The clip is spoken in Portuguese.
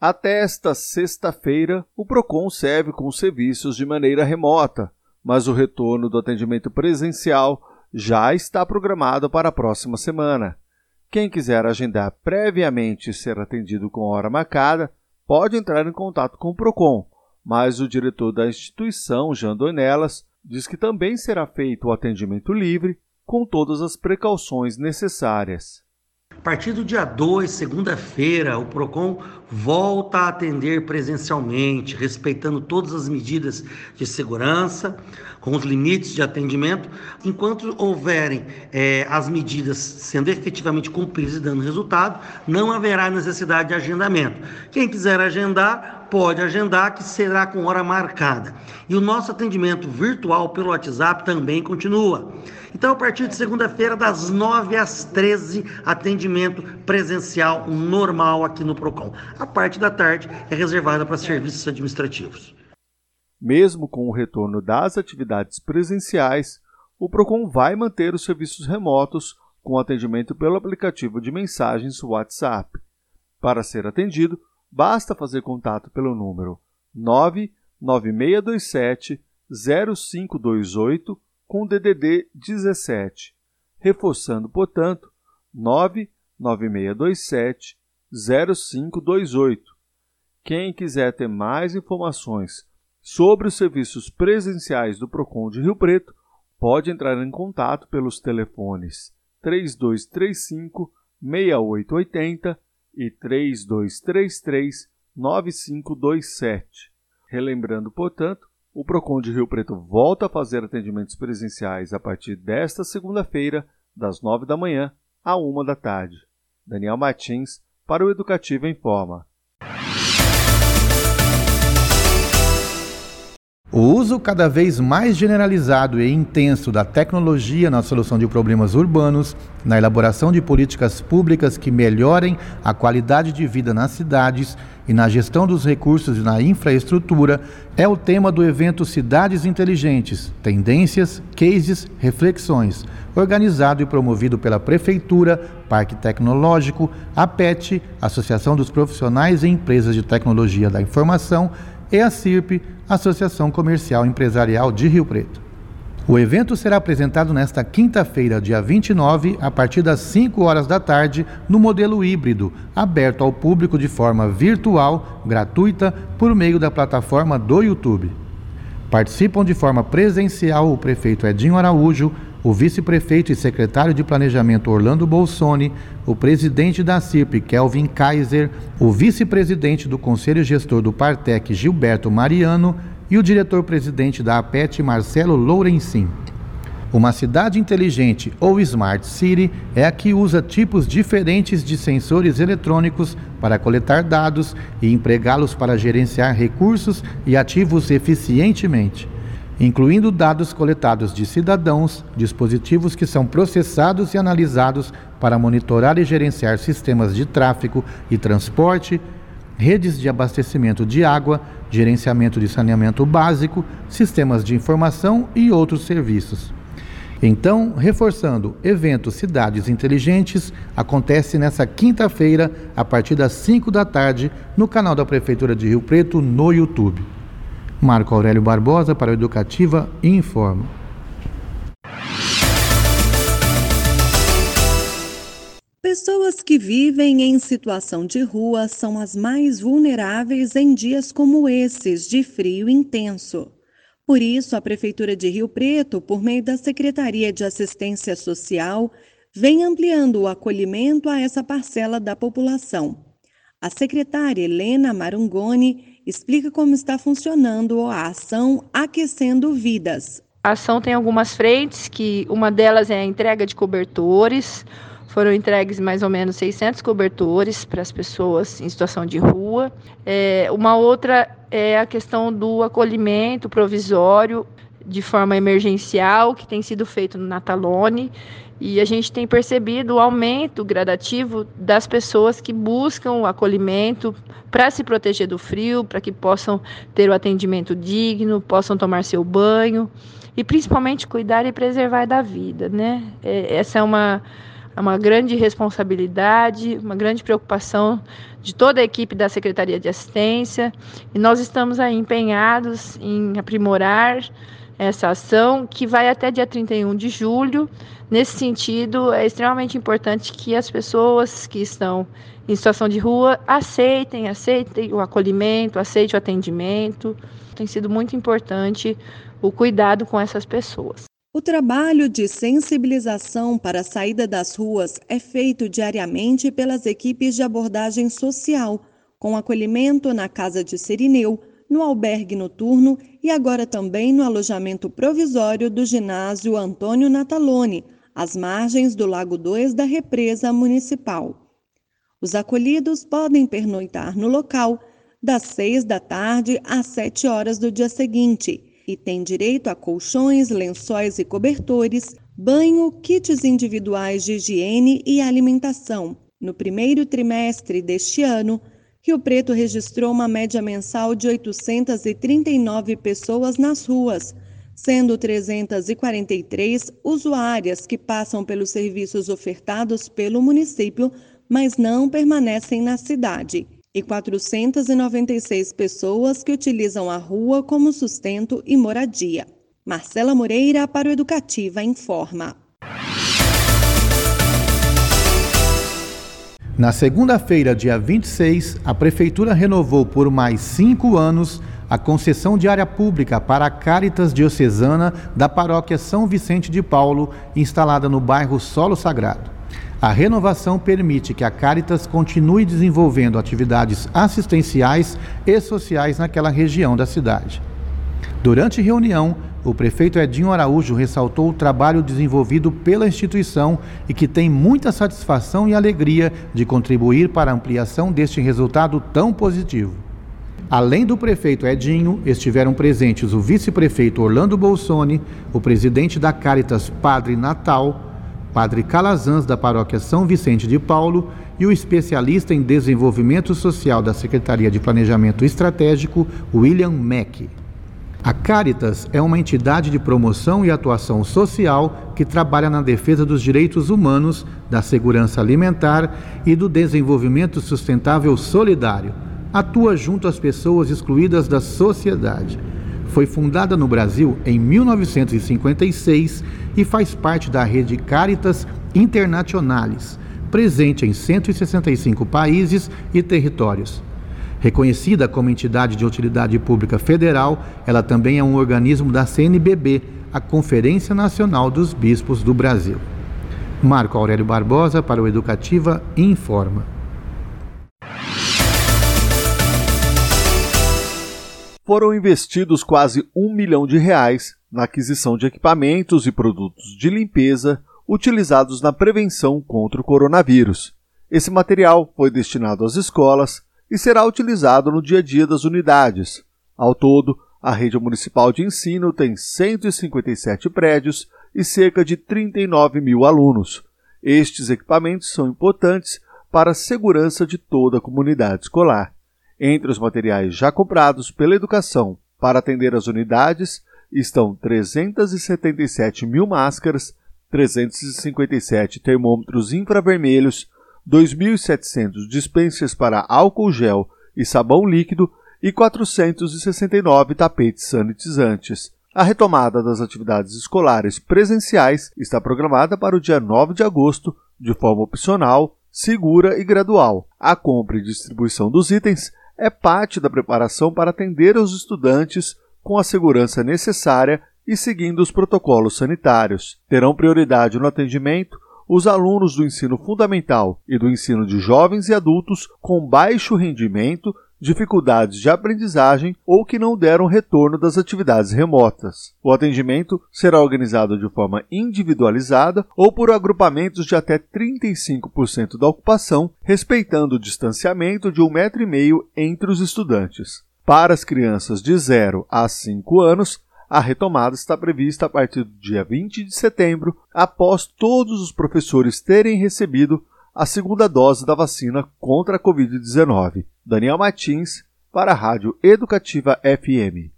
Até esta sexta-feira, o PROCON serve com serviços de maneira remota, mas o retorno do atendimento presencial já está programado para a próxima semana. Quem quiser agendar previamente ser atendido com hora marcada, pode entrar em contato com o PROCON, mas o diretor da instituição, Jean Donelas, diz que também será feito o atendimento livre com todas as precauções necessárias. A partir do dia 2, segunda-feira, o PROCON volta a atender presencialmente, respeitando todas as medidas de segurança, com os limites de atendimento. Enquanto houverem é, as medidas sendo efetivamente cumpridas e dando resultado, não haverá necessidade de agendamento. Quem quiser agendar, pode agendar, que será com hora marcada. E o nosso atendimento virtual pelo WhatsApp também continua. Então, a partir de segunda-feira, das 9 às 13, atendimento presencial normal aqui no PROCON. A parte da tarde é reservada para serviços administrativos. Mesmo com o retorno das atividades presenciais, o PROCON vai manter os serviços remotos com atendimento pelo aplicativo de mensagens WhatsApp. Para ser atendido, basta fazer contato pelo número 99627 0528 com DDD 17, reforçando, portanto, 99627 0528. Quem quiser ter mais informações sobre os serviços presenciais do Procon de Rio Preto, pode entrar em contato pelos telefones 3235 6880 e 3233 9527. Relembrando, portanto, o Procon de Rio Preto volta a fazer atendimentos presenciais a partir desta segunda-feira, das nove da manhã à uma da tarde. Daniel Martins, para o Educativo em Forma. O uso cada vez mais generalizado e intenso da tecnologia na solução de problemas urbanos, na elaboração de políticas públicas que melhorem a qualidade de vida nas cidades e na gestão dos recursos e na infraestrutura é o tema do evento Cidades Inteligentes: Tendências, Cases, Reflexões, organizado e promovido pela Prefeitura, Parque Tecnológico, a PET, Associação dos Profissionais e Empresas de Tecnologia da Informação, e a CIRP, Associação Comercial Empresarial de Rio Preto. O evento será apresentado nesta quinta-feira, dia 29, a partir das 5 horas da tarde, no modelo híbrido, aberto ao público de forma virtual, gratuita, por meio da plataforma do YouTube. Participam de forma presencial o prefeito Edinho Araújo, o vice-prefeito e secretário de Planejamento Orlando Bolsoni, o presidente da CIRP Kelvin Kaiser, o vice-presidente do Conselho Gestor do Partec Gilberto Mariano e o diretor-presidente da APET, Marcelo Lourencin. Uma cidade inteligente ou Smart City é a que usa tipos diferentes de sensores eletrônicos para coletar dados e empregá-los para gerenciar recursos e ativos eficientemente, incluindo dados coletados de cidadãos, dispositivos que são processados e analisados para monitorar e gerenciar sistemas de tráfego e transporte, redes de abastecimento de água, gerenciamento de saneamento básico, sistemas de informação e outros serviços. Então, reforçando, evento Cidades Inteligentes acontece nessa quinta-feira, a partir das 5 da tarde, no canal da Prefeitura de Rio Preto, no YouTube. Marco Aurélio Barbosa para o Educativa Informa. Pessoas que vivem em situação de rua são as mais vulneráveis em dias como esses de frio intenso. Por isso, a Prefeitura de Rio Preto, por meio da Secretaria de Assistência Social, vem ampliando o acolhimento a essa parcela da população. A secretária Helena Marungoni explica como está funcionando a ação Aquecendo Vidas. A ação tem algumas frentes, que uma delas é a entrega de cobertores, foram entregues mais ou menos 600 cobertores para as pessoas em situação de rua. É, uma outra é a questão do acolhimento provisório de forma emergencial, que tem sido feito no Natalone. E a gente tem percebido o aumento gradativo das pessoas que buscam o acolhimento para se proteger do frio, para que possam ter o atendimento digno, possam tomar seu banho e principalmente cuidar e preservar da vida, né? É, essa é uma é uma grande responsabilidade, uma grande preocupação de toda a equipe da Secretaria de Assistência e nós estamos aí empenhados em aprimorar essa ação que vai até dia 31 de julho. Nesse sentido, é extremamente importante que as pessoas que estão em situação de rua aceitem, aceitem o acolhimento, aceitem o atendimento. Tem sido muito importante o cuidado com essas pessoas. O trabalho de sensibilização para a saída das ruas é feito diariamente pelas equipes de abordagem social, com acolhimento na Casa de Serineu, no albergue noturno e agora também no alojamento provisório do ginásio Antônio Natalone, às margens do Lago 2 da represa municipal. Os acolhidos podem pernoitar no local das 6 da tarde às 7 horas do dia seguinte e têm direito a colchões, lençóis e cobertores, banho, kits individuais de higiene e alimentação. No primeiro trimestre deste ano, Rio Preto registrou uma média mensal de 839 pessoas nas ruas, sendo 343 usuárias que passam pelos serviços ofertados pelo município, mas não permanecem na cidade, e 496 pessoas que utilizam a rua como sustento e moradia. Marcela Moreira para o Educativa informa. Na segunda-feira, dia 26, a Prefeitura renovou por mais cinco anos a concessão de área pública para a Caritas Diocesana da Paróquia São Vicente de Paulo, instalada no bairro Solo Sagrado. A renovação permite que a Caritas continue desenvolvendo atividades assistenciais e sociais naquela região da cidade. Durante reunião, o prefeito Edinho Araújo ressaltou o trabalho desenvolvido pela instituição e que tem muita satisfação e alegria de contribuir para a ampliação deste resultado tão positivo. Além do prefeito Edinho, estiveram presentes o vice-prefeito Orlando Bolsoni, o presidente da Caritas Padre Natal, Padre Calazans da Paróquia São Vicente de Paulo e o especialista em desenvolvimento social da Secretaria de Planejamento Estratégico, William Mack. A Caritas é uma entidade de promoção e atuação social que trabalha na defesa dos direitos humanos, da segurança alimentar e do desenvolvimento sustentável solidário. Atua junto às pessoas excluídas da sociedade. Foi fundada no Brasil em 1956 e faz parte da rede Caritas Internationalis, presente em 165 países e territórios. Reconhecida como entidade de utilidade pública federal, ela também é um organismo da CNBB, a Conferência Nacional dos Bispos do Brasil. Marco Aurélio Barbosa para o Educativa Informa. Foram investidos quase um milhão de reais na aquisição de equipamentos e produtos de limpeza utilizados na prevenção contra o coronavírus. Esse material foi destinado às escolas, e será utilizado no dia a dia das unidades. Ao todo, a rede municipal de ensino tem 157 prédios e cerca de 39 mil alunos. Estes equipamentos são importantes para a segurança de toda a comunidade escolar. Entre os materiais já comprados pela educação para atender as unidades estão 377 mil máscaras, 357 termômetros infravermelhos, 2.700 dispensers para álcool gel e sabão líquido e 469 tapetes sanitizantes. A retomada das atividades escolares presenciais está programada para o dia 9 de agosto, de forma opcional, segura e gradual. A compra e distribuição dos itens é parte da preparação para atender os estudantes com a segurança necessária e seguindo os protocolos sanitários. Terão prioridade no atendimento os alunos do ensino fundamental e do ensino de jovens e adultos com baixo rendimento, dificuldades de aprendizagem ou que não deram retorno das atividades remotas. O atendimento será organizado de forma individualizada ou por agrupamentos de até 35% da ocupação, respeitando o distanciamento de um metro e meio entre os estudantes. Para as crianças de 0 a 5 anos, a retomada está prevista a partir do dia 20 de setembro, após todos os professores terem recebido a segunda dose da vacina contra a Covid-19. Daniel Martins, para a Rádio Educativa FM.